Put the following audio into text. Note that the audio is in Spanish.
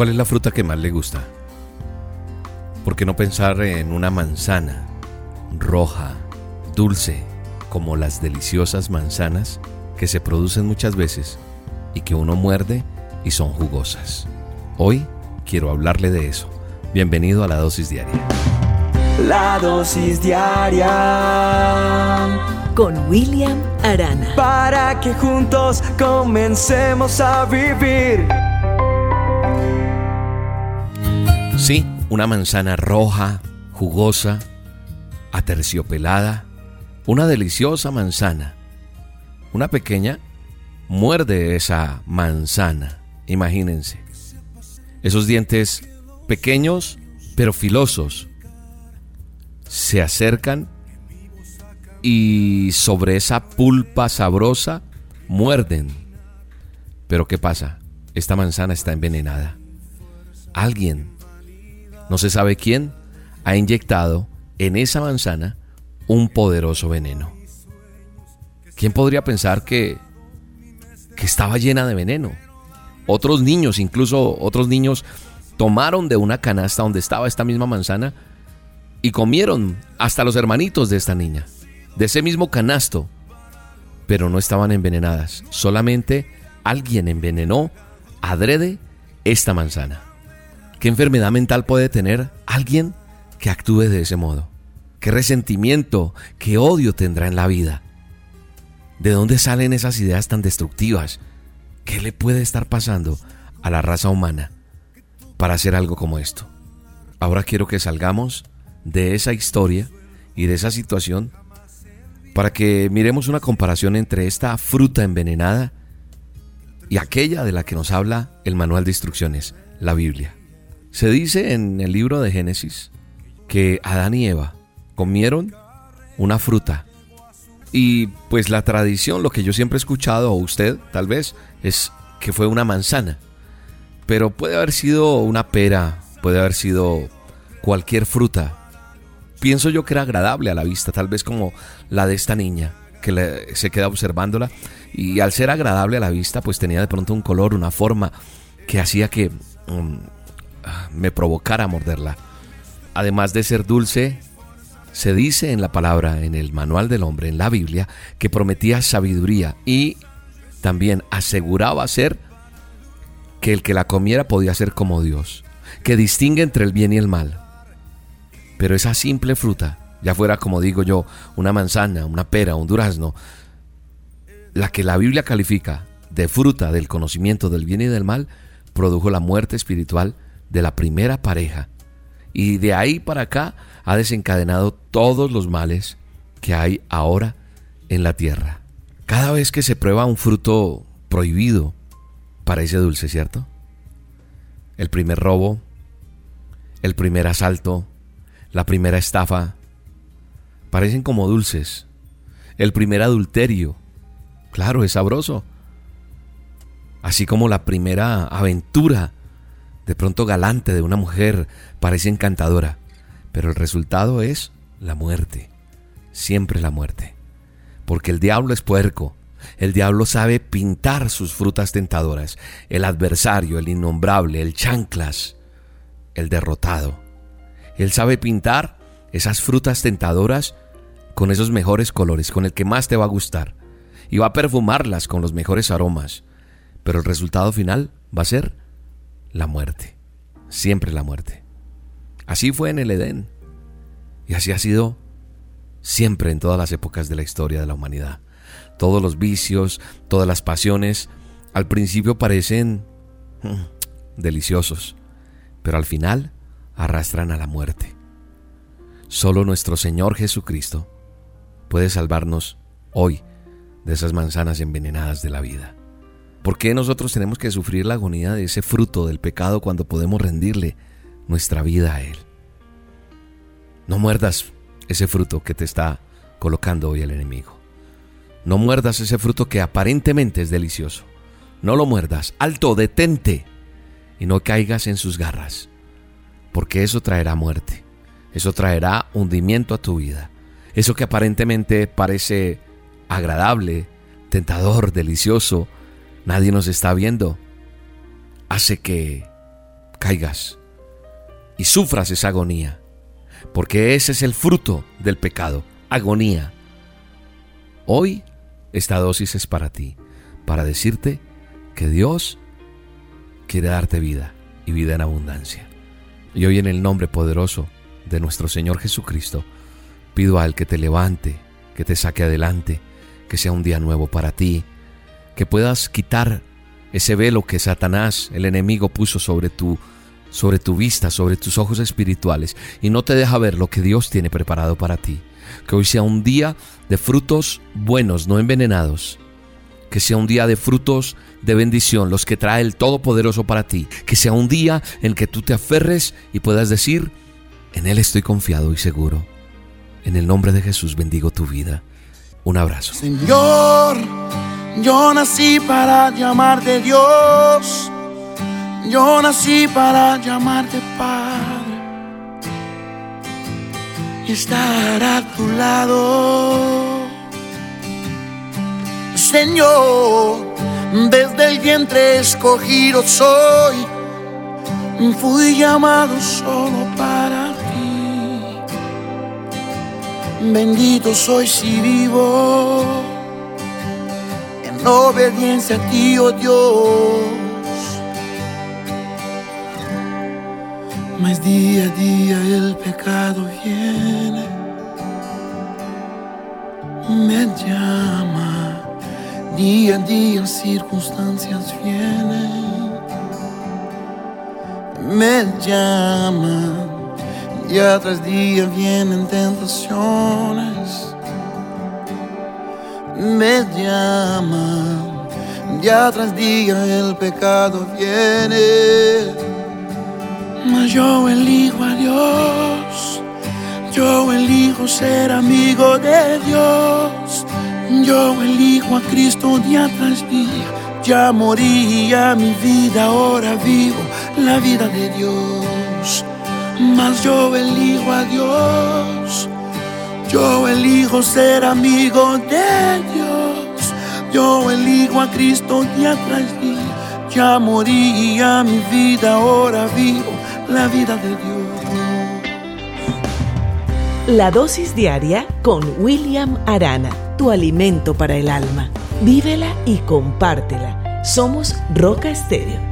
¿Cuál es la fruta que más le gusta? ¿Por qué no pensar en una manzana roja, dulce, como las deliciosas manzanas que se producen muchas veces y que uno muerde y son jugosas? Hoy quiero hablarle de eso. Bienvenido a la dosis diaria. La dosis diaria con William Arana. Para que juntos comencemos a vivir. Una manzana roja, jugosa, aterciopelada, una deliciosa manzana. Una pequeña muerde esa manzana, imagínense. Esos dientes pequeños pero filosos se acercan y sobre esa pulpa sabrosa muerden. Pero ¿qué pasa? Esta manzana está envenenada. Alguien no se sabe quién, ha inyectado en esa manzana un poderoso veneno. ¿Quién podría pensar que, que estaba llena de veneno? Otros niños, incluso otros niños, tomaron de una canasta donde estaba esta misma manzana y comieron hasta los hermanitos de esta niña, de ese mismo canasto, pero no estaban envenenadas, solamente alguien envenenó adrede esta manzana. ¿Qué enfermedad mental puede tener alguien que actúe de ese modo? ¿Qué resentimiento, qué odio tendrá en la vida? ¿De dónde salen esas ideas tan destructivas? ¿Qué le puede estar pasando a la raza humana para hacer algo como esto? Ahora quiero que salgamos de esa historia y de esa situación para que miremos una comparación entre esta fruta envenenada y aquella de la que nos habla el manual de instrucciones, la Biblia. Se dice en el libro de Génesis que Adán y Eva comieron una fruta. Y pues la tradición, lo que yo siempre he escuchado, o usted tal vez, es que fue una manzana. Pero puede haber sido una pera, puede haber sido cualquier fruta. Pienso yo que era agradable a la vista, tal vez como la de esta niña, que se queda observándola. Y al ser agradable a la vista, pues tenía de pronto un color, una forma que hacía que mm, me provocara morderla. Además de ser dulce, se dice en la palabra, en el manual del hombre, en la Biblia, que prometía sabiduría y también aseguraba ser que el que la comiera podía ser como Dios, que distingue entre el bien y el mal. Pero esa simple fruta, ya fuera como digo yo, una manzana, una pera, un durazno, la que la Biblia califica de fruta del conocimiento del bien y del mal, produjo la muerte espiritual de la primera pareja y de ahí para acá ha desencadenado todos los males que hay ahora en la tierra. Cada vez que se prueba un fruto prohibido, parece dulce, ¿cierto? El primer robo, el primer asalto, la primera estafa, parecen como dulces. El primer adulterio, claro, es sabroso. Así como la primera aventura de pronto galante de una mujer parece encantadora, pero el resultado es la muerte, siempre la muerte. Porque el diablo es puerco, el diablo sabe pintar sus frutas tentadoras, el adversario, el innombrable, el chanclas, el derrotado. Él sabe pintar esas frutas tentadoras con esos mejores colores, con el que más te va a gustar, y va a perfumarlas con los mejores aromas, pero el resultado final va a ser la muerte, siempre la muerte. Así fue en el Edén y así ha sido siempre en todas las épocas de la historia de la humanidad. Todos los vicios, todas las pasiones, al principio parecen mm, deliciosos, pero al final arrastran a la muerte. Solo nuestro Señor Jesucristo puede salvarnos hoy de esas manzanas envenenadas de la vida. ¿Por qué nosotros tenemos que sufrir la agonía de ese fruto del pecado cuando podemos rendirle nuestra vida a Él? No muerdas ese fruto que te está colocando hoy el enemigo. No muerdas ese fruto que aparentemente es delicioso. No lo muerdas. Alto, detente. Y no caigas en sus garras. Porque eso traerá muerte. Eso traerá hundimiento a tu vida. Eso que aparentemente parece agradable, tentador, delicioso, nadie nos está viendo, hace que caigas y sufras esa agonía, porque ese es el fruto del pecado, agonía. Hoy esta dosis es para ti, para decirte que Dios quiere darte vida y vida en abundancia. Y hoy en el nombre poderoso de nuestro Señor Jesucristo, pido a Él que te levante, que te saque adelante, que sea un día nuevo para ti, que puedas quitar ese velo que Satanás, el enemigo, puso sobre tu sobre tu vista, sobre tus ojos espirituales y no te deja ver lo que Dios tiene preparado para ti. Que hoy sea un día de frutos buenos, no envenenados. Que sea un día de frutos de bendición, los que trae el Todopoderoso para ti. Que sea un día en que tú te aferres y puedas decir, en Él estoy confiado y seguro. En el nombre de Jesús bendigo tu vida. Un abrazo. Señor, yo nací para llamarte Dios. Yo nací para llamarte Padre. Y estar a tu lado. Señor, desde el vientre escogido soy. Fui llamado solo para Bendito soy si vivo obediencia a ti, oh Dios. Mas día a día el pecado viene, me llama. Día a día circunstancias vienen, me llama Día tras día vienen tentaciones, me llaman. Día tras día el pecado viene. Mas yo elijo a Dios, yo elijo ser amigo de Dios. Yo elijo a Cristo día tras día. Ya moría mi vida, ahora vivo la vida de Dios mas yo elijo a Dios. Yo elijo ser amigo de Dios. Yo elijo a Cristo día tras día. Ya moría mi vida, ahora vivo la vida de Dios. La dosis diaria con William Arana, tu alimento para el alma. Vívela y compártela. Somos Roca Estéreo